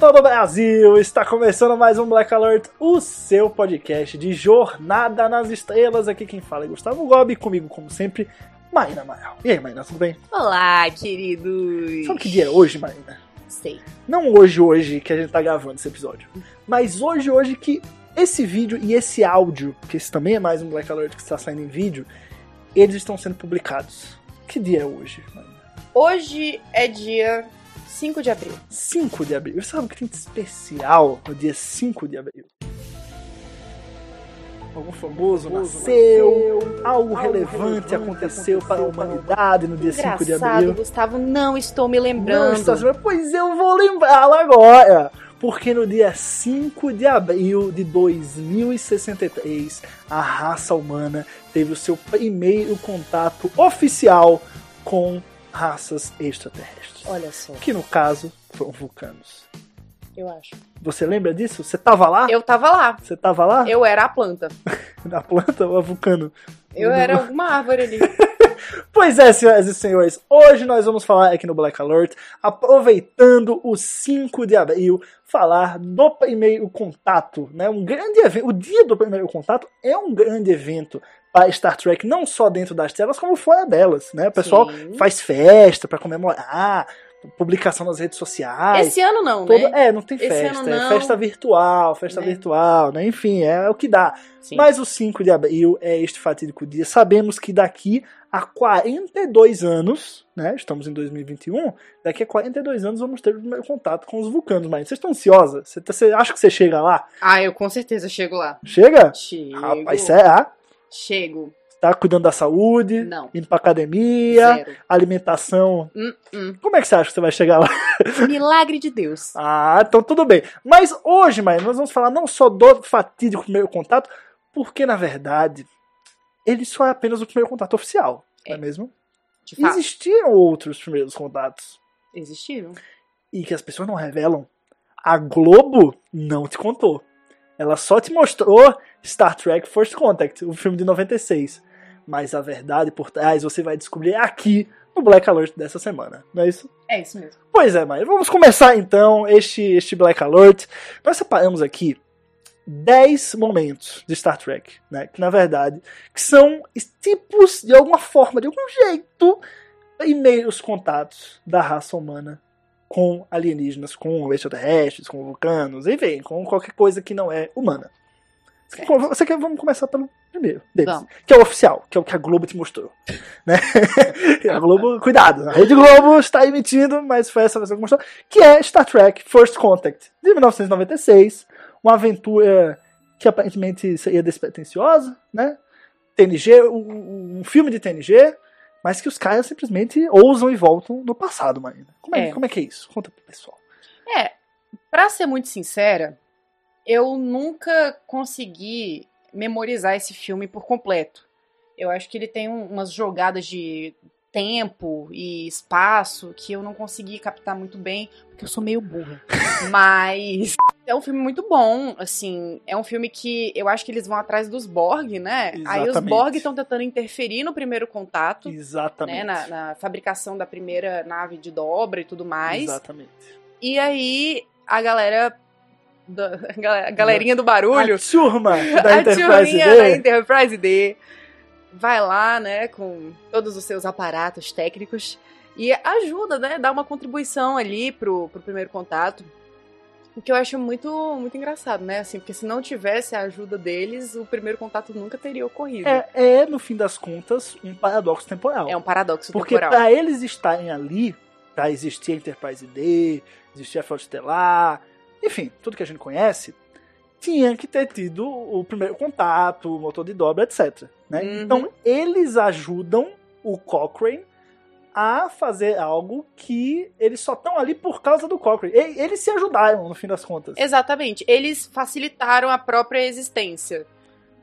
Todo o Brasil! Está começando mais um Black Alert, o seu podcast de Jornada nas Estrelas. Aqui quem fala é Gustavo Gobi, comigo, como sempre, Marina Amaral. E aí, Marina, tudo bem? Olá, queridos. Sabe que dia é hoje, Marina? Sei. Não hoje, hoje, que a gente tá gravando esse episódio, mas hoje, hoje que esse vídeo e esse áudio, que esse também é mais um Black Alert que está saindo em vídeo, eles estão sendo publicados. Que dia é hoje, Marina? Hoje é dia 5 de abril. 5 de abril. Sabe o que tem de especial no dia 5 de abril? Algum famoso nasceu, algo relevante aconteceu para a humanidade no dia 5 de Engraçado, abril. Gustavo, não estou me Não lembrando. está se lembrando? Pois eu vou lembrá-lo agora. Porque no dia 5 de abril de 2063, a raça humana teve o seu primeiro contato oficial com raças extraterrestres. Olha só, Que no caso foram vulcanos. eu acho. Você lembra disso? Você tava lá? Eu tava lá. Você tava lá? Eu era a planta. Na planta ou a vulcano? Eu era alguma árvore ali. Pois é, senhoras e senhores, hoje nós vamos falar aqui no Black Alert, aproveitando o 5 de abril, falar do primeiro contato, né? Um grande evento. O dia do primeiro contato é um grande evento para Star Trek, não só dentro das telas, como fora delas, né? O pessoal Sim. faz festa para comemorar, publicação nas redes sociais. Esse ano não, Todo- né? É, não tem Esse festa, é não. festa virtual, festa Né? virtual, né? Enfim, é o que dá. Sim. Mas o 5 de abril é este fatídico dia. Sabemos que daqui a 42 anos, né? Estamos em 2021, daqui a 42 anos vamos ter o primeiro contato com os vulcanos. Mas vocês estão ansiosa? Você, você acha que você chega lá? Ah, eu com certeza chego lá. Chega? Chego. Rapaz, será? Chego. Tá cuidando da saúde? Não. Indo pra academia? Zero. Alimentação? Hum, hum. Como é que você acha que você vai chegar lá? Milagre de Deus. Ah, então tudo bem. Mas hoje, mãe, nós vamos falar não só do fatídico primeiro contato, porque na verdade ele só é apenas o primeiro contato oficial, não é É. mesmo? Existiram outros primeiros contatos Existiram. e que as pessoas não revelam. A Globo não te contou. Ela só te mostrou Star Trek First Contact, o filme de 96. Mas a verdade por trás você vai descobrir aqui no Black Alert dessa semana, não é isso? É isso mesmo. Pois é, mas vamos começar então este, este Black Alert. Nós separamos aqui 10 momentos de Star Trek, né? Que na verdade que são tipos, de alguma forma, de algum jeito, primeiros contatos da raça humana com alienígenas, com extraterrestres, com vulcanos, enfim, com qualquer coisa que não é humana. Você quer, você quer- vamos começar pelo primeiro deles, Vamos. que é o oficial, que é o que a Globo te mostrou. Né? a Globo, cuidado, a Rede Globo está emitindo, mas foi essa versão que mostrou, que é Star Trek First Contact, de 1996, uma aventura que aparentemente seria despretensiosa, né? TNG, um, um filme de TNG, mas que os caras simplesmente ousam e voltam no passado, Marina. Como é, É. como é que é isso? Conta pro pessoal. É, pra ser muito sincera, eu nunca consegui memorizar esse filme por completo. Eu acho que ele tem um- umas jogadas de tempo e espaço que eu não consegui captar muito bem, porque eu sou meio burra. Mas é um filme muito bom, assim, é um filme que eu acho que eles vão atrás dos Borg, né? Aí os Exatamente. Borg estão tentando interferir no primeiro contato, Exatamente. né, na, na fabricação da primeira nave de dobra e tudo mais. Exatamente. E aí, a galera. Da- a galerinha do barulho, A turma da a Enterprise D. da Enterprise D, vai lá, né, com todos os seus aparatos técnicos e ajuda, né, dá uma contribuição ali pro, pro primeiro contato. O que eu acho muito, muito engraçado, né? Assim, porque se não tivesse a ajuda deles, o primeiro contato nunca teria ocorrido. É, é, no fim das contas, um paradoxo temporal. É um paradoxo Porque temporal. para eles estarem ali, para existir a Enterprise D, existir a Frota Estelar, enfim, tudo que a gente conhece, tinha que ter tido o primeiro contato, o motor de dobra, etc. né? Uhum. Então, eles ajudam o Cochrane a fazer algo que eles só estão ali por causa do Cochrane. E- Eles se ajudaram, no fim das contas. Exatamente. Eles facilitaram a própria existência.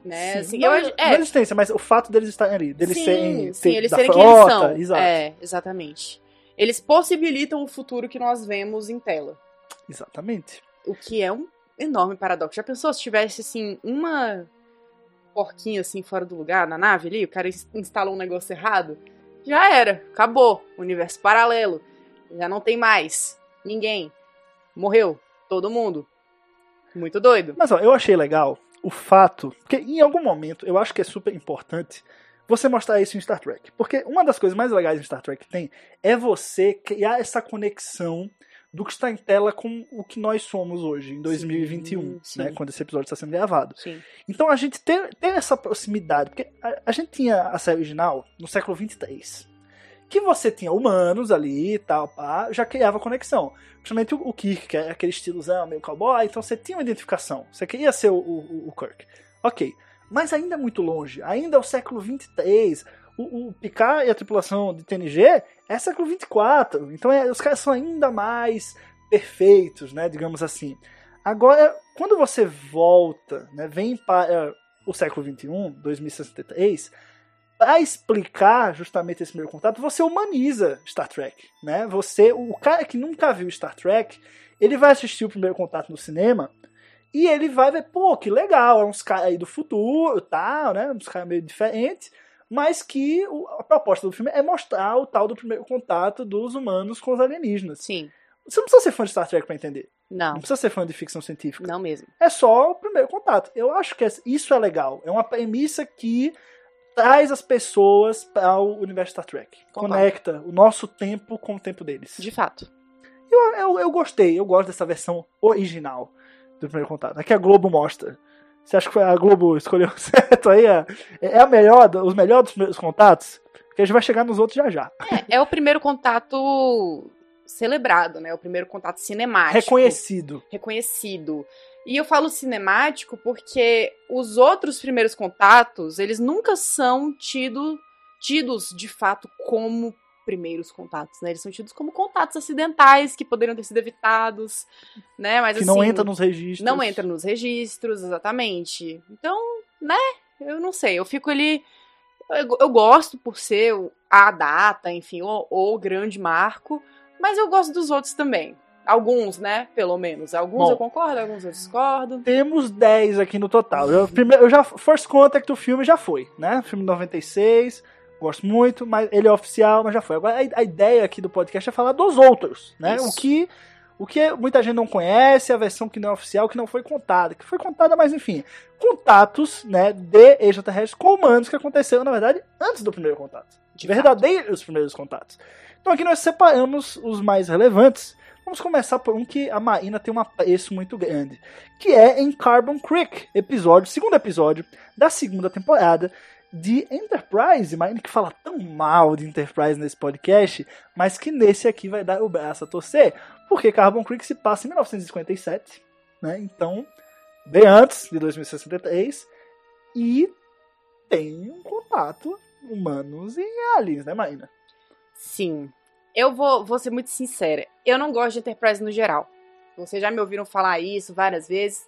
Né? Sim. Assim, não, eu, não é, a existência, mas o fato deles estarem ali, deles sim, serem, sim, eles serem quem eles frota, são. exato, É, exatamente. Eles possibilitam o futuro que nós vemos em tela. exatamente. O que é um enorme paradoxo. Já pensou se tivesse, assim, uma porquinha, assim, fora do lugar, na nave ali, o cara ins- instalou um negócio errado? Já era. Acabou. Universo paralelo. Já não tem mais. Ninguém. Morreu. Todo mundo. Muito doido. Mas ó, eu achei legal o fato, porque em algum momento eu acho que é super importante você mostrar isso em Star Trek. Porque uma das coisas mais legais em Star Trek tem é você criar essa conexão do que está em tela com o que nós somos hoje, em 2021, sim. né, quando esse episódio está sendo gravado. Sim. Então a gente tem, tem essa proximidade, porque a, a gente tinha a série original no século 23, que você tinha humanos ali e tal, pá, já criava conexão. Principalmente o, o Kirk, que é aquele estilozão meio cowboy, então você tinha uma identificação. Você queria ser o, o, o Kirk. Ok. Mas ainda é muito longe, ainda é o século 23. O, o Picard e a tripulação de TNG é século 24. Então é, os caras são ainda mais perfeitos, né, digamos assim. Agora, quando você volta, né, vem para o século XXI, 2063, para explicar justamente esse primeiro contato, você humaniza Star Trek, né? Você, o cara que nunca viu Star Trek, ele vai assistir o primeiro contato no cinema e ele vai ver, pô, que legal, é uns caras aí do futuro, tal, né? Uns caras meio diferentes, mas que a proposta do filme é mostrar o tal do primeiro contato dos humanos com os alienígenas. Sim. Você não precisa ser fã de Star Trek para entender. Não. Não precisa ser fã de ficção científica. Não mesmo. É só o primeiro contato. Eu acho que isso é legal. É uma premissa que traz as pessoas para o universo Star Trek. Concordo. Conecta o nosso tempo com o tempo deles. De fato. Eu, eu, eu gostei. Eu gosto dessa versão original do primeiro contato. É que a Globo mostra. Você acha que a Globo escolheu certo aí? É, é a melhor, os melhores dos primeiros contatos? Porque a gente vai chegar nos outros já já. É, é o primeiro contato celebrado, né? O primeiro contato cinemático. Reconhecido. reconhecido. E eu falo cinemático porque os outros primeiros contatos, eles nunca são tido, tidos de fato como primeiros contatos, né? Eles são tidos como contatos acidentais que poderiam ter sido evitados, né? Mas Que assim, não entra nos registros. não entra nos registros, exatamente. Então, né? Eu não sei, eu fico ali. Eu, eu gosto por ser a data, enfim, o, o grande marco, mas eu gosto dos outros também. Alguns, né? Pelo menos. Alguns Bom. eu concordo, alguns eu discordo. Temos 10 aqui no total. Eu, primeiro, eu já. First Contact, o filme já foi, né? Filme de 96. Gosto muito, mas ele é oficial, mas já foi. Agora a, ideia aqui do podcast é falar dos outros, né? Isso. O que. O que muita gente não conhece, a versão que não é oficial, que não foi contada. Que foi contada, mas enfim. Contatos, né, de extraterrestres com humanos que aconteceram, na verdade, antes do primeiro contato. De verdadeiros primeiros contatos. Então aqui nós separamos os mais relevantes. Vamos começar por um que a Marina tem um apreço muito grande, que é em Carbon Creek, episódio, segundo episódio da segunda temporada de Enterprise. Marina que fala tão mal de Enterprise nesse podcast, mas que nesse aqui vai dar o braço a torcer, porque Carbon Creek se passa em 1957, né? Então, bem antes de 2063 e tem um contato humanos e aliens, né, Marina? Sim. Eu vou, vou ser muito sincera. Eu não gosto de Enterprise no geral. Vocês já me ouviram falar isso várias vezes.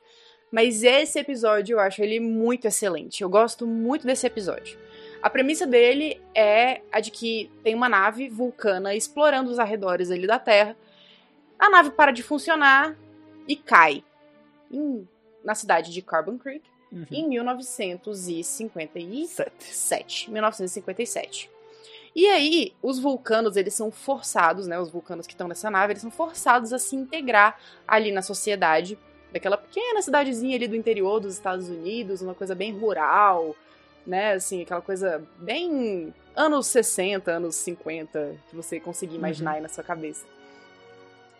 Mas esse episódio eu acho ele muito excelente. Eu gosto muito desse episódio. A premissa dele é a de que tem uma nave vulcana explorando os arredores ali da Terra. A nave para de funcionar e cai em- na cidade de Carbon Creek Uhum. em 1957. Sete. 7, 1957. E aí, os vulcanos, eles são forçados, né? Os vulcanos que estão nessa nave, eles são forçados a se integrar ali na sociedade daquela pequena cidadezinha ali do interior dos Estados Unidos, uma coisa bem rural, né? Assim, aquela coisa bem anos 60, anos 50, que você conseguir imaginar aí na sua cabeça.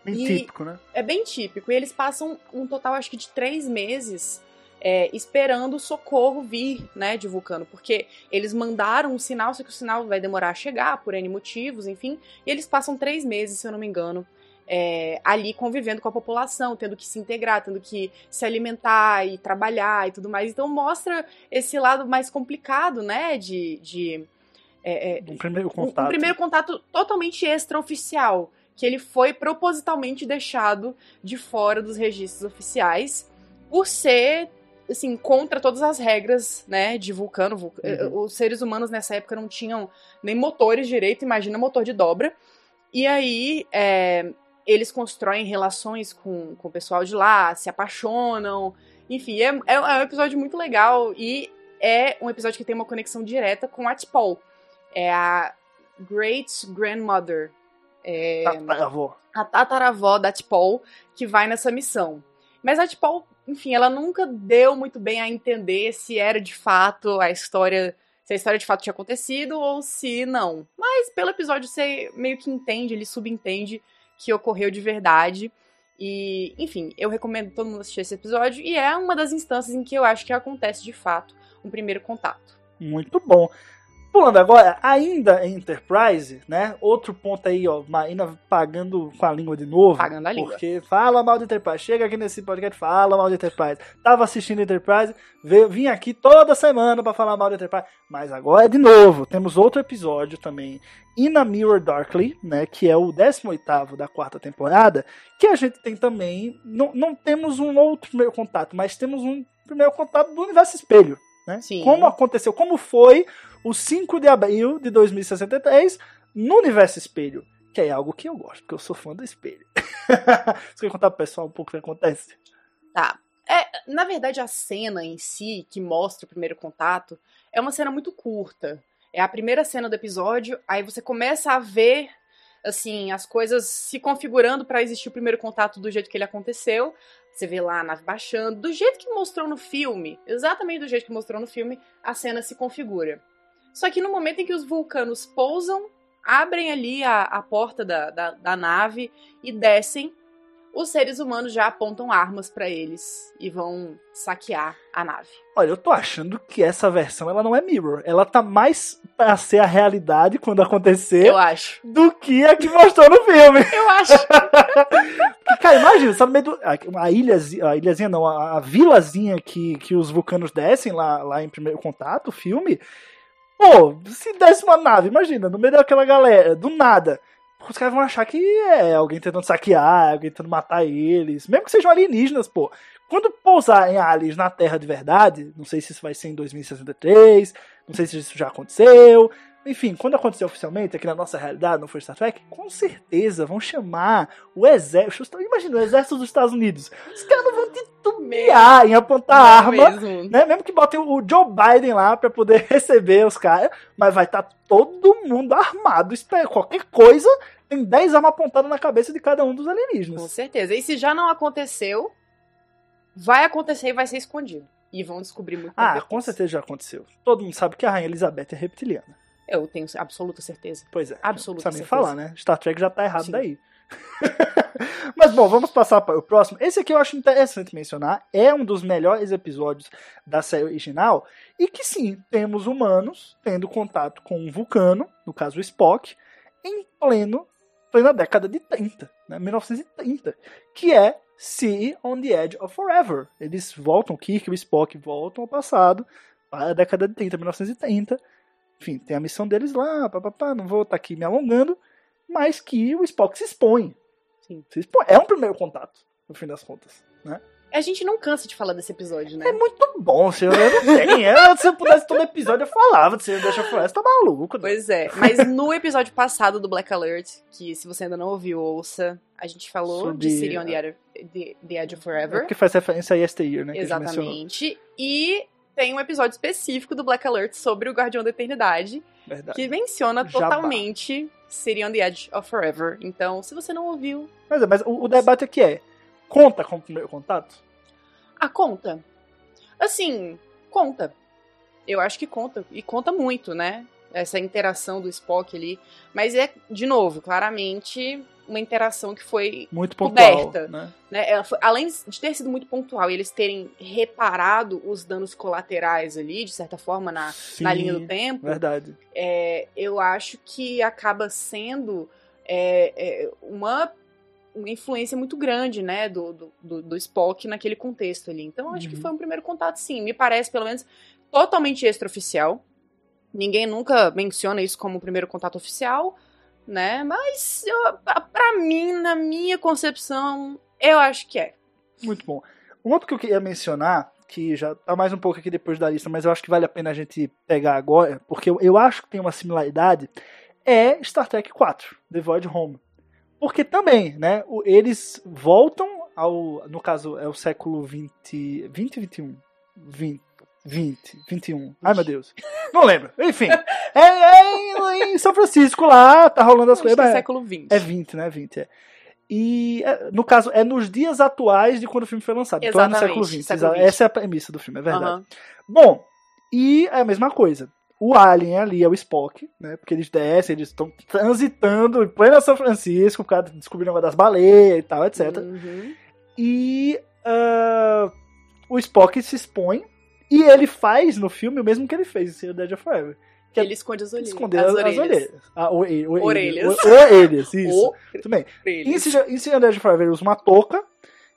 Bem E- típico, né? É bem típico. E eles passam um total, acho que de três meses é, esperando o socorro vir, né, de Vulcano. Porque eles mandaram um sinal, só que o sinal vai demorar a chegar por N motivos, enfim. E eles passam três meses, se eu não me engano, é, ali convivendo com a população, tendo que se integrar, tendo que se alimentar e trabalhar e tudo mais. Então mostra esse lado mais complicado, né? De. de é, é, Um primeiro um- contato. um primeiro contato totalmente extraoficial, que ele foi propositalmente deixado de fora dos registros oficiais por ser assim contra todas as regras, né, de vulcano. Vul- eh, Uhum. Os seres humanos nessa época não tinham nem motores direito, imagina motor de dobra. E aí é, eles constroem relações com, com o pessoal de lá, se apaixonam. Enfim, é, é, é um episódio muito legal e é um episódio que tem uma conexão direta com a T'Pol. É a Great Grandmother. É, Tá, tá, avó. a tataravó da T'Pol que vai nessa missão. Mas a T'Pol, enfim, ela nunca deu muito bem a entender se era de fato a história, se a história de fato tinha acontecido ou se não. Mas pelo episódio você meio que entende, ele subentende que ocorreu de verdade. E, enfim, eu recomendo todo mundo assistir esse episódio e é uma das instâncias em que eu acho que acontece de fato um primeiro contato. Muito bom. Pulando agora, ainda em Enterprise, né? Outro ponto aí, ó. Maína pagando com a língua de novo. Pagando a língua. Porque fala mal de Enterprise. Chega aqui nesse podcast, fala mal de Enterprise. Tava assistindo Enterprise, veio, vim aqui toda semana pra falar mal de Enterprise. Mas agora, de novo, temos outro episódio também. In a Mirror Darkly, né? Que é o 18 da quarta temporada. Que a gente tem também. Não, não temos um outro primeiro contato, mas temos um primeiro contato do universo espelho. Né? Sim. Como aconteceu, como foi o 5 de abril de 2063 no universo espelho. Que é algo que eu gosto, porque eu sou fã do espelho. Você quer contar pro pessoal um pouco o que acontece? Tá. É, na verdade, a cena em si, que mostra o primeiro contato, é uma cena muito curta. É a primeira cena do episódio, aí você começa a ver, assim, as coisas se configurando pra existir o primeiro contato do jeito que ele aconteceu. Você vê lá a nave baixando, do jeito que mostrou no filme, exatamente do jeito que mostrou no filme, a cena se configura. Só que no momento em que os vulcanos pousam, abrem ali a, a porta da, da, da nave e descem, os seres humanos já apontam armas pra eles e vão saquear a nave. Olha, eu tô achando que essa versão ela não é mirror. Ela tá mais pra ser a realidade quando acontecer Eu acho. do que a que mostrou no filme. Eu acho. Porque, cara, imagina, sabe, meio do, a, a ilhazinha, a ilhazinha não, a, a vilazinha que, que os vulcanos descem lá, lá em primeiro contato, o filme. Pô, se desse uma nave, imagina, no meio daquela galera, do nada. Os caras vão achar que é alguém tentando saquear, alguém tentando matar eles, mesmo que sejam alienígenas, pô. Quando pousar em aliens na Terra de verdade, não sei se isso vai ser em 2063, não sei se isso já aconteceu, enfim, quando acontecer oficialmente, aqui na nossa realidade, no First Star Trek, com certeza vão chamar o exército. Imagina, o exército dos Estados Unidos. Os caras não vão titubear em apontar arma. Mesmo. Né? Mesmo que botem o Joe Biden lá pra poder receber os caras, mas vai estar todo mundo armado. Qualquer coisa, tem 10 armas apontadas na cabeça de cada um dos Com alienígenas. certeza. E se já não aconteceu, vai acontecer e vai ser escondido. E vão descobrir muito Ah, com certeza já aconteceu. Todo mundo sabe que a Rainha Elizabeth é reptiliana. Eu tenho absoluta certeza. Pois é. Absoluta Não precisa nem certeza. falar, né? Star Trek já tá errado Sim. daí. Mas bom, vamos passar para o próximo. Esse aqui eu acho interessante mencionar. É um dos melhores episódios da série original. E que sim, temos humanos tendo contato com um vulcano, no caso o Spock, em pleno, plena década de 30, né? 1930. Que é Sea on the Edge of Forever. Eles voltam, Kirk e o Spock voltam ao passado, para a década de 30, 1930 enfim, tem a missão deles lá, papapá, não vou estar aqui me alongando, mas que o Spock se expõe. Sim. Se expõe. É um primeiro contato, no fim das contas. Né? A gente não cansa de falar desse episódio, né? É muito bom, senhor. Eu não sei. Eu, se eu pudesse todo episódio, eu falava de Senhor Deixa Floresta, tá maluco. né? Pois é, mas no episódio passado do Black Alert, que se você ainda não ouviu, ouça, a gente falou Sobre- de City on the Edge, the, the Edge of É Forever. porque faz referência a Yesteryear, né? que. Exatamente. E tem um episódio específico do Black Alert sobre o Guardião da Eternidade, Verdade. que menciona Jabá. totalmente City on the Edge of Forever. Então, se você não ouviu, Mas, é, mas o, o debate aqui é: conta como primeiro contato? ah, conta. Assim, conta. Eu acho que conta. E conta muito, né? Essa interação do Spock ali. Mas é, de novo, claramente uma interação que foi Muito pontual. Coberta. Né? né, foi- além de ter sido muito pontual e eles terem reparado os danos colaterais ali, de certa forma, na, Sim, na linha do tempo, Verdade. é, eu acho que acaba sendo é, é, uma uma influência muito grande, né, do, do, do, Spock naquele contexto ali. Então, acho que Uhum. foi um primeiro contato, sim. Me parece, pelo menos, totalmente extraoficial. Ninguém nunca menciona isso como o primeiro contato oficial, né? Mas, eu, pra- mim, na minha concepção, eu acho que é. Muito bom. Um outro que eu queria mencionar, que já tá mais um pouco aqui depois da lista, mas eu acho que vale a pena a gente pegar agora, porque eu, eu acho que tem uma similaridade, é Star Trek 4, The Void Home. Porque também, né, eles voltam ao, no caso, é o século 20, 20 21? 20, 20, 21. Ai, meu Deus. Não lembro. Enfim, é, é em, em São Francisco lá, tá rolando as coisas. é mas- século XX. é 20, né? 20, é. E, é, no caso, é nos dias atuais de quando o filme foi lançado. Então é no Exatamente, século XX. século exa- XX. Essa é a premissa do filme, é verdade. Aham. Bom, e é a mesma coisa. O Alien ali é o Spock, né? Porque eles descem, eles estão transitando em plena São Francisco, por causa de descobrir negócio das baleias e tal, etc. Uhum. E ah, o Spock se expõe e ele faz no filme o mesmo que ele fez em Serial Dead of Forever. Que é Ele esconde as orelhas. esconder as as, as orelhas. orelhas. Ah, o, o, o, Orelhas. O, orelhas, isso. O- Tudo bem. Em orelhas. Em Serial Dead of Forever ele usa uma touca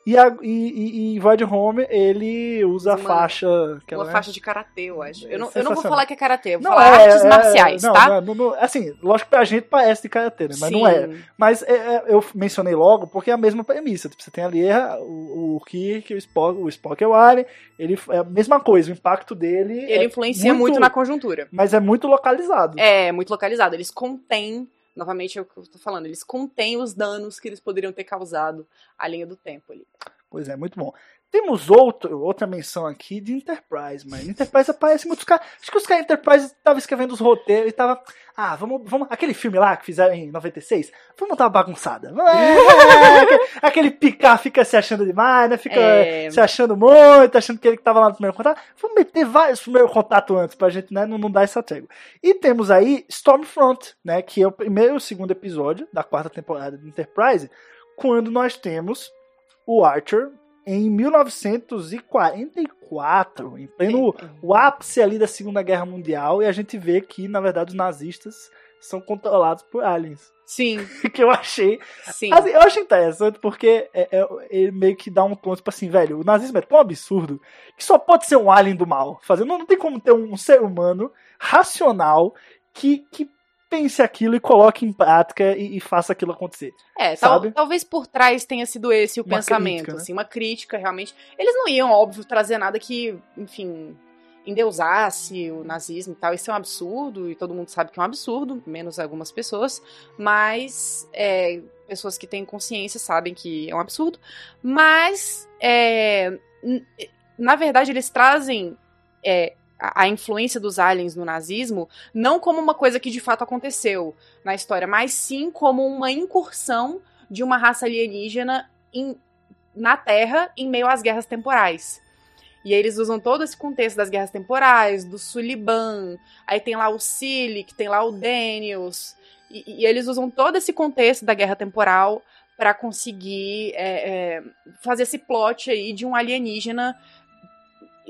e, a, e, e, em Void Home ele usa a Uma- faixa. que Uma é- faixa de karatê, eu acho. Eu não, eu não vou falar que é karatê, eu vou Não, falar é, artes é, marciais, não, tá? não, não, assim, lógico que pra gente parece de karatê, né? Mas Sim. não é. Mas é, é, eu mencionei logo porque é a mesma premissa. Tipo, você tem ali é, o, o Kirk, o Spock, o Spock é o Alien, ele é a mesma coisa, o impacto dele. Ele influencia muito, na conjuntura. Mas é muito localizado. É, muito localizado. Eles contêm, novamente é o que eu tô falando, eles contêm os danos que eles poderiam ter causado à linha do tempo ali. Pois é, muito bom. Temos outro, outra menção aqui de Enterprise, mano. Enterprise aparece muitos caras. Acho que os caras Enterprise estavam escrevendo os roteiros e tava. Ah, vamos, vamos. Aquele filme lá que fizeram em 96, vamos dar uma bagunçada. É, aquele- picar fica se achando demais, né? Fica É. se achando muito, achando que ele que tava lá no primeiro contato. Vamos meter vários primeiros contatos antes pra gente né, não, não dar essa trégua. E temos aí Stormfront, né? Que é o primeiro e o segundo episódio da quarta temporada de Enterprise, quando nós temos o Archer em 1944, em pleno o ápice ali da Segunda Guerra Mundial, e a gente vê que, na verdade, os nazistas são controlados por aliens. Sim, que eu achei. sim. Assim, eu acho interessante porque é- é- ele meio que dá um tom, tipo assim, velho, o nazismo é tão absurdo que só pode ser um alien do mal. Fazendo, não, não tem como ter um ser humano racional que, que pense aquilo e coloque em prática e, e faça aquilo acontecer. É, tal- talvez por trás tenha sido esse o Uma pensamento, crítica, né? assim, uma crítica realmente. Eles não iam, óbvio, trazer nada que, enfim, endeusasse o nazismo e tal. Isso é um absurdo e todo mundo sabe que é um absurdo, menos algumas pessoas, mas é, pessoas que têm consciência sabem que é um absurdo. Mas, é, na verdade, eles trazem é, a, influência dos aliens no nazismo não como uma coisa que de fato aconteceu na história, mas sim como uma incursão de uma raça alienígena em- na Terra em meio às guerras temporais. E aí eles usam todo esse contexto das guerras temporais, do Suliban, aí tem lá o Silic, tem lá o Daniels, e, e eles usam todo esse contexto da guerra temporal para conseguir é, é, fazer esse plot aí de um alienígena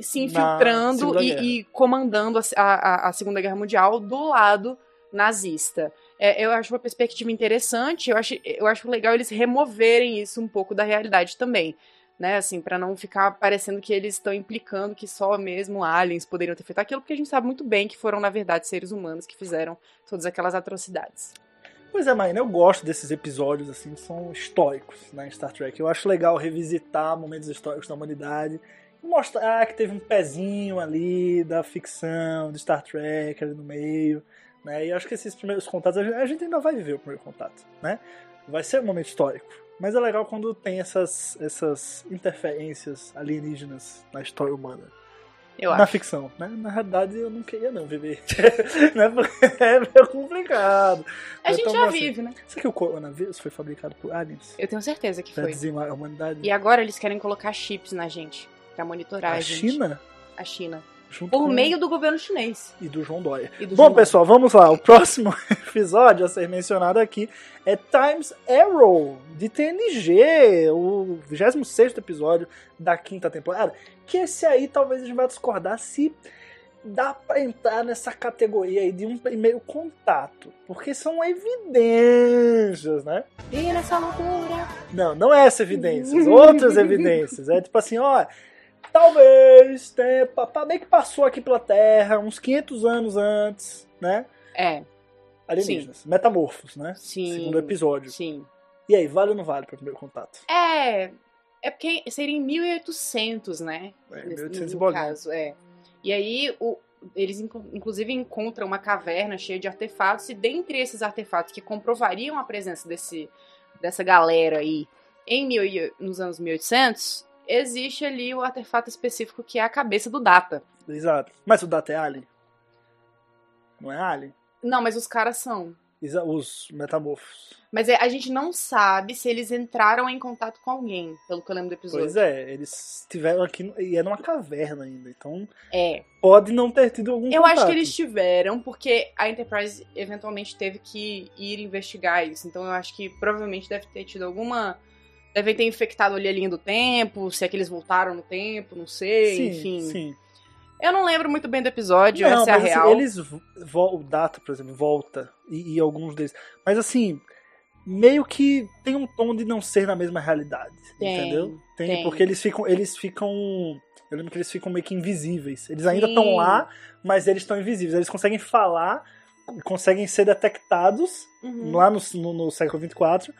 se infiltrando e, e comandando a, a- a Segunda Guerra Mundial do lado nazista. É, eu acho uma perspectiva interessante, eu acho, eu acho legal eles removerem isso um pouco da realidade também. Né, assim, para não ficar parecendo que eles estão implicando que só mesmo aliens poderiam ter feito aquilo, porque a gente sabe muito bem que foram, na verdade, seres humanos que fizeram todas aquelas atrocidades. Pois é, Marina, eu gosto desses episódios, assim, que são históricos, né, em Star Trek. Eu acho legal revisitar momentos históricos da humanidade mostrar que teve um pezinho ali da ficção, de Star Trek ali no meio, né, e acho que esses primeiros contatos, a gente, ainda vai viver o primeiro contato, né, vai ser um momento histórico. Mas é legal quando tem essas, essas interferências alienígenas na história humana. Eu na acho. ficção, né? Na realidade, eu não queria não viver. né? É meio complicado. A gente já assim. vive, né? Será que o coronavírus foi fabricado por aliens? Eu tenho certeza que Pra foi. dizimar a humanidade? E agora eles querem colocar chips na gente, pra monitorar a, a. China? A China. Junto Por meio do governo chinês. E do João Dória. Do Bom, João pessoal, vamos lá. O próximo episódio a ser mencionado aqui é Times Arrow, de TNG, o 26 episódio da quinta temporada. Que esse aí talvez a gente vai discordar se dá pra entrar nessa categoria aí de um primeiro contato. Porque são evidências, né? E nessa loucura. Não, não é essa evidências, outras evidências. É tipo assim, ó, talvez tenha, meio que passou aqui pela Terra uns 500 anos antes, né? É, Alienígenas, metamorfos, né? sim. Segundo episódio. Sim. E aí, vale ou não vale para primeiro contato? É. É porque seria em 1800, né? É, Nesse- 1800 e no bolinha. caso, é. E aí, o- eles inclusive encontram uma caverna cheia de artefatos, e dentre esses artefatos que comprovariam a presença desse, dessa galera aí em mil, nos anos 1800, existe ali o artefato específico que é a cabeça do Data. Exato. Mas o Data é Alien? Não é Alien? Não, mas os caras são. Os metamorfos. Mas é, a gente não sabe se eles entraram em contato com alguém, pelo que eu lembro do episódio. Pois é, eles estiveram aqui e é numa caverna ainda, então É. pode não ter tido algum Eu contato. acho que eles tiveram, porque a Enterprise eventualmente teve que ir investigar isso. Então eu acho que provavelmente deve ter tido alguma. Devem ter infectado ali a linha do tempo, se é que eles voltaram no tempo, não sei, Sim, enfim. sim. Eu não lembro muito bem do episódio, Não, essa é a assim, real. eles o Data, por exemplo, volta e, e alguns deles. Mas assim, meio que tem um tom de não ser na mesma realidade, Tem, entendeu? Tem, tem. porque eles ficam, eles ficam, eu lembro que eles ficam meio que invisíveis. Eles ainda estão lá, mas eles estão invisíveis. Eles conseguem falar, conseguem ser detectados Uhum. lá no, no, no século 24,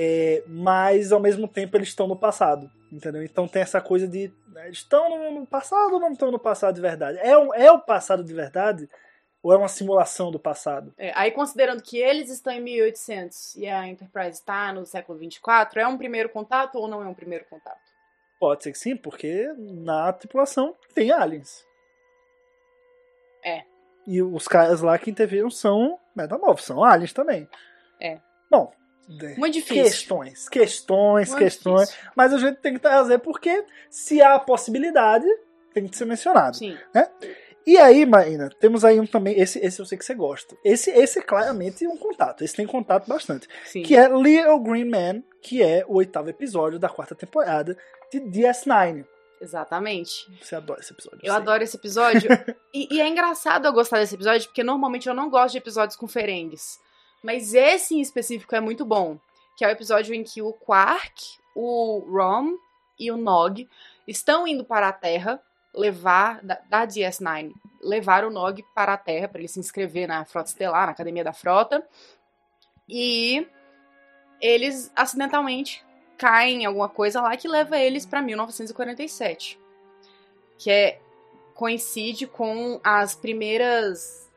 é, mas ao mesmo tempo eles estão no passado, entendeu? Então tem essa coisa de né, eles estão no, no passado ou não estão no passado de verdade? É, o- é o passado de verdade ou é uma simulação do passado? É, aí considerando que eles estão em 1800 e a Enterprise está no século 24, é um primeiro contato ou não é um primeiro contato? Pode ser que sim, porque na tripulação tem aliens. É. E os caras lá que interviram são metamorfos, são aliens também. É. Bom, Muito difícil. questões, questões, Muito questões. difícil. Mas a gente tem que trazer porque se há possibilidade, tem que ser mencionado. Sim. E aí, Marina, temos aí um também, esse, esse eu sei que você gosta. Esse, esse é claramente um contato, esse tem contato bastante. Sim. Que é Little Green Man, que é o oitavo episódio da quarta temporada de DS9. Exatamente. Você adora esse episódio. Eu adoro esse episódio. e, e é engraçado eu gostar desse episódio, porque normalmente eu não gosto de episódios com ferengues. Mas esse em específico é muito bom. Que é o episódio em que o Quark, o Rom e o Nog estão indo para a Terra levar, da, da DS9, levar o Nog para a Terra, para ele se inscrever na Frota Estelar, na Academia da Frota. E eles acidentalmente caem em alguma coisa lá que leva eles para 1947. Que é coincide com as primeiras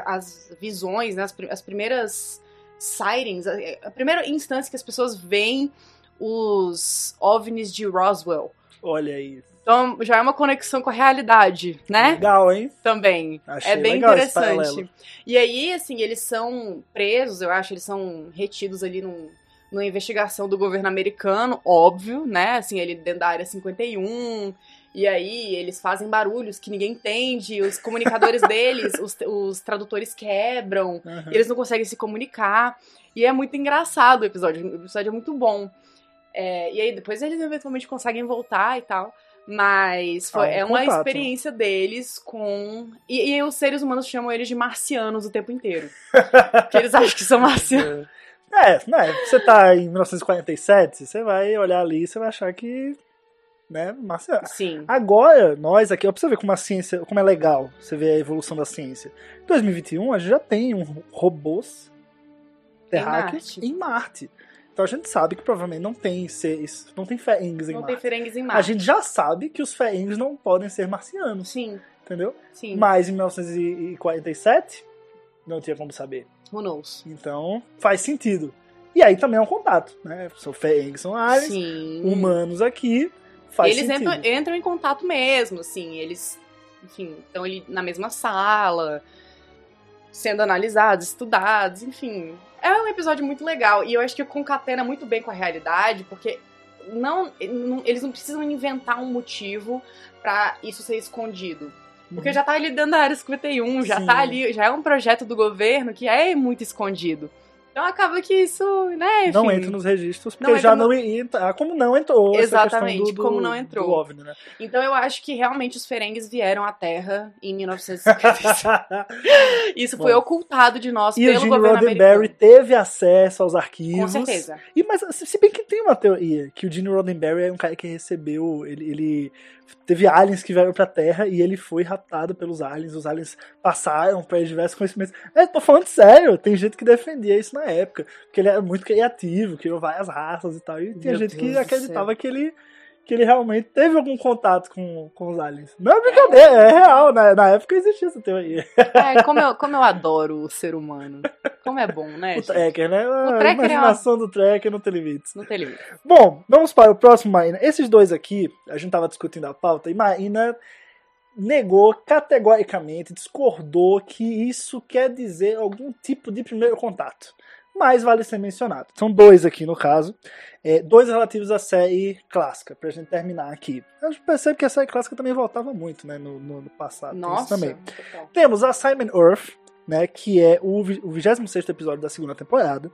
as visões, né, as, as primeiras sightings, a, a primeira instância que as pessoas veem os OVNIs de Roswell. Olha aí. Então já é uma conexão com a realidade, né? Legal, hein? Também. Achei É bem interessante. E aí, assim, eles são presos, eu acho, eles são retidos ali num, numa investigação do governo americano, óbvio, né? Assim, ele dentro da área 51. E aí eles fazem barulhos que ninguém entende, os comunicadores deles, os, os tradutores quebram, Aham. eles não conseguem se comunicar. E é muito engraçado o episódio, o episódio é muito bom. É, e aí depois eles eventualmente conseguem voltar e tal. Mas foi, Ah, um é uma contato. experiência deles com. E, e os seres humanos chamam eles de marcianos o tempo inteiro. Porque eles acham que são marcianos. É, né? Você tá em 1947, você vai olhar ali e você vai achar que. Né? Marciano. Sim. Agora, nós aqui, ó, pra você ver como a ciência, como é legal você ver a evolução da ciência. Em 2021, a gente já tem um robôs terráqueos Marte. em Marte. Então a gente sabe que provavelmente não tem seres, não tem feringues em Não tem Marte. ferengues em A Marte. gente já sabe que os feringues não podem ser marcianos, Sim, entendeu? sim. Mas em 1947, não tinha como saber. Who knows? Então, faz sentido. E aí também é um contato, né? São feringues, são aliens, Sim. humanos aqui, faz eles entram, entram em contato mesmo, assim, eles, enfim, estão ali na mesma sala, sendo analisados, estudados, enfim. É um episódio muito legal e eu acho que concatena muito bem com a realidade, porque não, não- eles não precisam inventar um motivo pra isso ser escondido. Porque já tá ali dentro da área 51, já Uhum. Sim. tá ali, já é um projeto do governo que é muito escondido. Então acaba que isso, né, enfim. Não entra nos registros, porque Não já entra no- não ia entrar, como não entrou Exatamente, do, como não entrou. do OVNI, né? Então eu acho que realmente os Ferengues vieram à Terra em 1955. Isso foi Bom. ocultado de nós e o pelo Gene governo Roddenberry americano. teve acesso aos arquivos. Com certeza. E, mas se bem que tem uma teoria que o Gene Roddenberry é um cara que recebeu, ele, ele teve aliens que vieram pra Terra e ele foi raptado pelos aliens, os aliens passaram ele diversos conhecimentos. É, tô falando sério, tem gente que defendia isso na época, porque ele era muito criativo, criou várias raças e tal, e tinha Meu gente que Deus do acreditava que ele que ele realmente teve algum contato com, com os aliens. Não é brincadeira, é real, né? na época existia essa teoria. É, como eu, como eu adoro o ser humano. Como é bom, né? O gente? tracker, né? A tracker é uma- imaginação do tracker não tem limites. Não tem limite. Bom, vamos para o próximo, Marina. Esses dois aqui, a gente tava discutindo a pauta, e Marina negou categoricamente, discordou que isso quer dizer algum tipo de primeiro contato. Mas vale ser mencionado. São dois aqui no caso. É, dois relativos à série clássica, pra gente terminar aqui. A gente percebe que a série clássica também voltava muito, né, no, no- passado. Tem isso Nossa. também. total. Temos Assignment Earth, né, que é o, o 26 episódio da segunda temporada.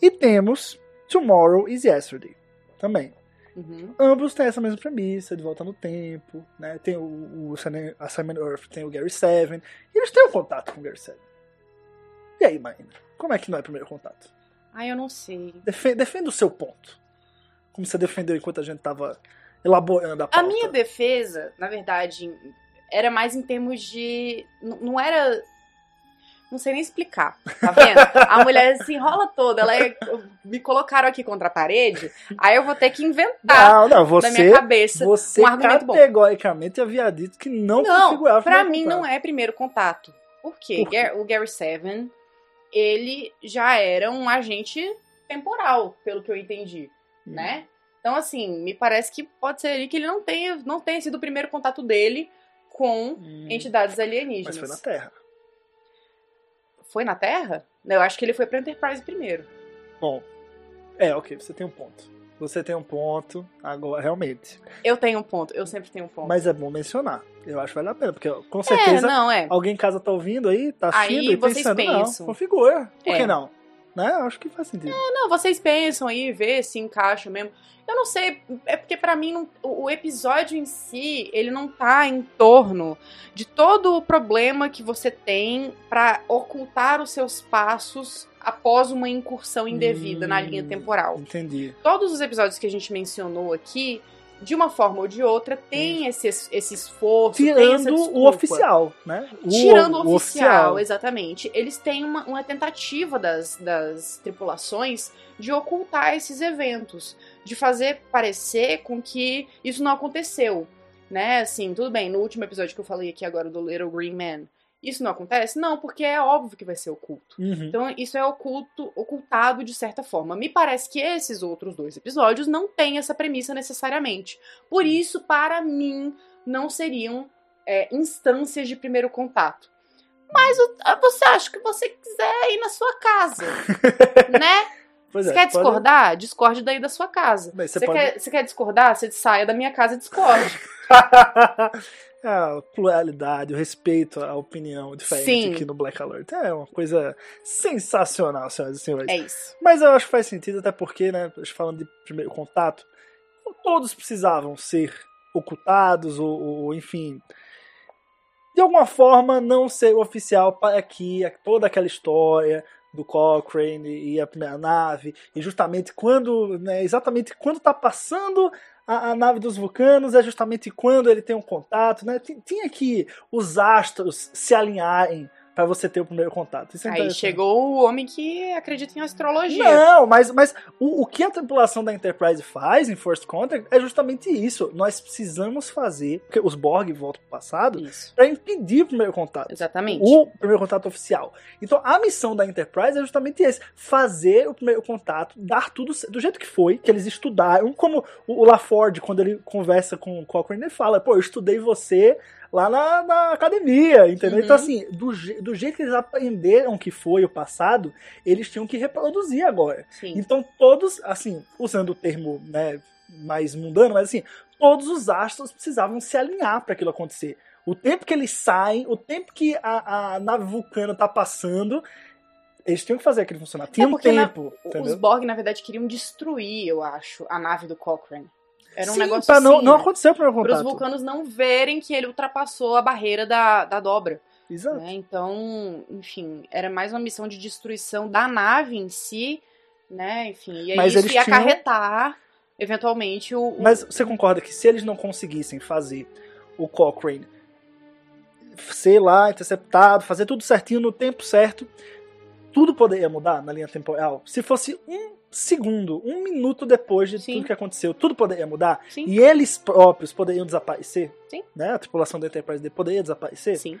E temos Tomorrow is Yesterday, também. Uhum. Ambos têm essa mesma premissa, de volta no tempo, né? Tem o, o Assignment- Earth, tem o Gary Seven, e eles têm um contato com o Gary Seven. E aí, Marina? Como é que não é primeiro contato? Ai, eu não sei. Defenda, defenda o seu ponto. Como você defendeu enquanto a gente tava elaborando a A pauta. minha defesa, na verdade, era mais em termos de. Não era. Não sei nem explicar, tá vendo? A mulher se enrola toda, ela é- me colocaram aqui contra a parede, aí eu vou ter que inventar Não, não, na você, minha cabeça você um argumento bom. categoricamente havia dito que não, Não, configurava pra primeiro mim contato. não é primeiro contato. Por quê? Por quê? O Gary Seven, ele já era um agente temporal, pelo que eu entendi, Hum. né? Então, assim, me parece que pode ser ali que ele não tenha, não tenha sido o primeiro contato dele com Hum, entidades Mas alienígenas. foi na Terra. Foi na Terra? Não, eu acho que ele foi pra Enterprise primeiro. Bom, é, ok, você tem um ponto. Você tem um ponto, agora, realmente. Eu tenho um ponto, eu sempre tenho um ponto. Mas é bom mencionar. Eu acho que vale a pena, porque com é, certeza não, é. alguém em casa tá ouvindo aí, tá assistindo Aí e vocês pensando, pensam. não, configura. Por É. que não? Né? Acho que faz sentido. Não, vocês pensam aí, vê se encaixa mesmo. Eu não sei, é porque pra mim não- o episódio em si, ele não tá em torno de todo o problema que você tem pra ocultar os seus passos após uma incursão indevida na linha Hum, temporal. Entendi. Todos os episódios que a gente mencionou aqui, de uma forma ou de outra, tem esse, esse esforço, Tirando o oficial, né? O, Tirando o oficial, exatamente. Eles têm uma, uma tentativa das, das tripulações de ocultar esses eventos, de fazer parecer com que isso não aconteceu, né? Assim, tudo bem, no último episódio que eu falei aqui agora do Little Green Man, isso não acontece? Não, porque é óbvio que vai ser oculto. Uhum. Então isso é oculto, ocultado de certa forma. Me parece que esses outros dois episódios não têm essa premissa necessariamente. Por isso, para mim, não seriam é, instâncias de primeiro contato. Mas o- ah, você acha que você quiser ir na sua casa, né? Pois Você é, quer pode- discordar? Discorde daí da sua casa. Mas você Você, pode- quer, você quer discordar? Você saia da minha casa e discorde. a pluralidade, o respeito à opinião diferente Sim. aqui no Black Alert. É uma coisa sensacional, senhoras e senhores. É isso. Mas eu acho que faz sentido, até porque, né, falando de primeiro contato, todos precisavam ser ocultados, ou, ou, enfim, de alguma forma não ser oficial para que toda aquela história do Cochrane e a primeira nave, e justamente quando, né, exatamente quando tá passando a, a nave dos vulcanos, é justamente quando ele tem um contato, né, Ti- tinha que os astros se alinharem para você ter o primeiro contato. É Aí chegou o homem que acredita em astrologia. Não, mas, mas o, o que a tripulação da Enterprise faz em First Contact é justamente isso. Nós precisamos fazer, porque os Borg voltam pro passado, para impedir o primeiro contato. Exatamente. O primeiro contato oficial. Então a missão da Enterprise é justamente esse: fazer o primeiro contato, dar tudo do jeito que foi, que eles estudaram. Como o o LaFord, quando ele conversa com o Cochrane, ele fala: pô, eu estudei você lá na, na academia, entendeu? Uhum. Então, assim, do, do jeito que eles aprenderam que foi o passado, eles tinham que reproduzir agora. Sim. Então, todos, assim, usando o termo né, mais mundano, mas assim, todos os astros precisavam se alinhar para aquilo acontecer. O tempo que eles saem, o tempo que a, a nave vulcana tá passando, Eles tinham que fazer aquilo funcionar. Tinha um É na- tempo. Os entendeu? Borg, na verdade, queriam destruir, eu acho, a nave do Cochrane. Era um Sim, negócio pra não, assim, não né? aconteceu o primeiro Para os vulcanos não verem que ele ultrapassou a barreira da, da dobra. Exato. né? Então, enfim, era mais uma missão de destruição da nave em si, né? Enfim, e aí Mas isso ia tinham- acarretar, eventualmente, o. o- Mas você concorda que se eles não conseguissem fazer o Cochrane ser lá interceptado, fazer tudo certinho no tempo certo, tudo poderia mudar na linha temporal? Se fosse um segundo, um minuto depois de Sim. tudo que aconteceu, tudo poderia mudar? Sim. E eles próprios poderiam desaparecer? Sim. Né? A tripulação da Enterprise D poderia desaparecer? Sim,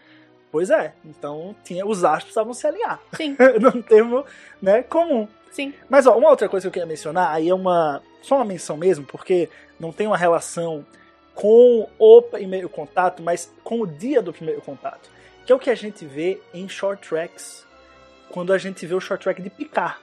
Pois é. Então tinha, os astros precisavam se alinhar. sim, num termo né, comum. sim. Mas ó, uma outra coisa que eu queria mencionar, aí é uma. Só uma menção mesmo, porque não tem uma relação com o primeiro contato, mas com o dia do primeiro contato. Que é o que a gente vê em short tracks. Quando a gente vê o short track de Picard.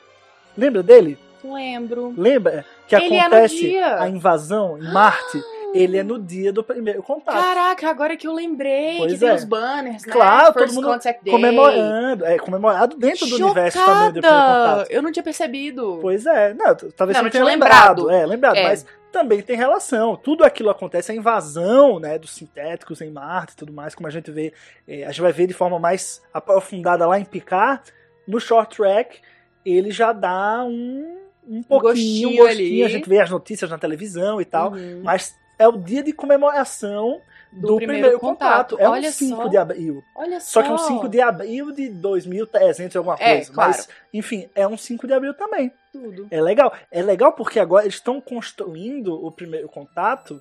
Lembra dele? Lembro. Lembra que Ele é acontece dia. a invasão em Marte? Ele é no dia do primeiro contato. Caraca, agora que eu lembrei Pois que tem é. os banners, né? Claro, todo First mundo comemorando. É comemorado dentro do universo também do primeiro contato. Eu não tinha percebido. Pois é, não, talvez Não, você não tenha lembrado. lembrado. É, lembrado, É. mas também tem relação. Tudo aquilo acontece, a invasão né, dos sintéticos em Marte e tudo mais, como a gente vê, é, a gente vai ver de forma mais aprofundada lá em Picard. No short track, ele já dá um, um pouquinho, um gostinho ali. a gente vê as notícias na televisão e tal, Uhum. mas é o dia de comemoração do, primeiro, contato. É Olha um 5 só. de abril. Olha Só só. que é um 5 de abril de 2300 e alguma É, coisa. claro. Mas, enfim, é um 5 de abril também. Tudo. É legal. É legal porque agora eles estão construindo o primeiro contato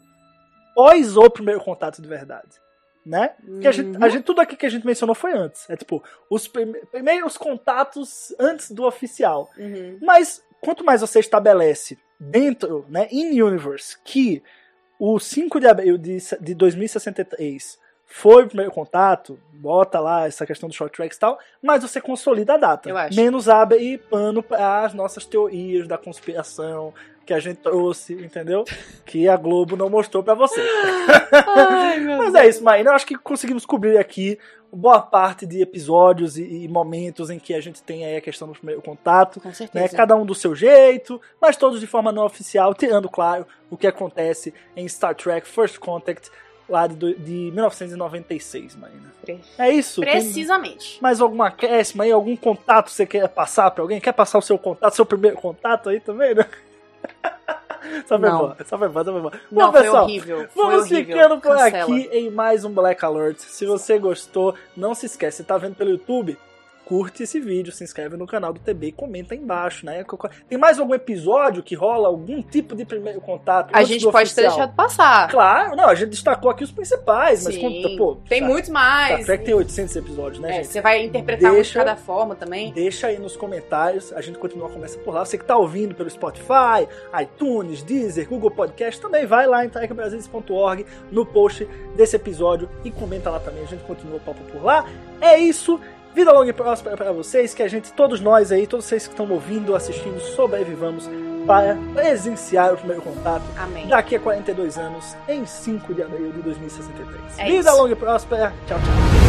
pós o primeiro contato de verdade. Né? Porque a gente, Uhum. a gente- tudo aqui que a gente mencionou foi antes. É tipo, os prime- primeiros contatos antes do oficial. Uhum. Mas quanto mais você estabelece dentro, né, in universe, que o 5 de abril de, de 2063 foi o primeiro contato, bota lá essa questão do short tracks e tal, mas você consolida a data. Eu acho. Menos abre pano para as nossas teorias da conspiração que a gente trouxe, entendeu? que a Globo não mostrou para você. Ai, Mas é isso, Maíra. Eu acho que conseguimos cobrir aqui boa parte de episódios e, e momentos em que a gente tem aí a questão do primeiro contato Com né? certeza. Cada um do seu jeito, mas todos de forma não oficial, tirando, claro, o que acontece em Star Trek First Contact, lá de, de 1996, Marina. É isso? Tem Precisamente. mais alguma acréscimo aí? Algum contato que você quer passar pra alguém? Quer passar o seu contato, seu primeiro contato aí também, né? Só foi Não. boa, só foi boa, só foi boa. Não, Bom, pessoal, horrível. Vamos horrível. ficando por Cancela. aqui em mais um Black Alert. Se você gostou, não se esquece, você tá vendo pelo YouTube? Curte esse vídeo, se inscreve no canal do TB e comenta aí embaixo, né? Tem mais algum episódio que rola algum tipo de primeiro contato? A gente pode ter deixado passar. Claro, não, a gente destacou aqui os principais, mas Sim. conta, pô. tem Star- muitos mais. Trek tem 800 episódios, né, É, gente? você vai interpretar um de Deixa- cada forma também. Deixa aí nos comentários, a gente continua a conversa por lá. Você que tá ouvindo pelo Spotify, iTunes, Deezer, Google Podcast, também vai lá em trekbrasilis.org no post desse episódio e comenta lá também. A gente continua o papo por lá. É isso. Vida longa e próspera para vocês, que a gente, todos nós aí, todos vocês que estão ouvindo, assistindo, sobrevivamos para presenciar o primeiro contato Amém. daqui a 42 anos, em 5 de abril de 2063. É Vida isso. longa e próspera. Tchau, tchau.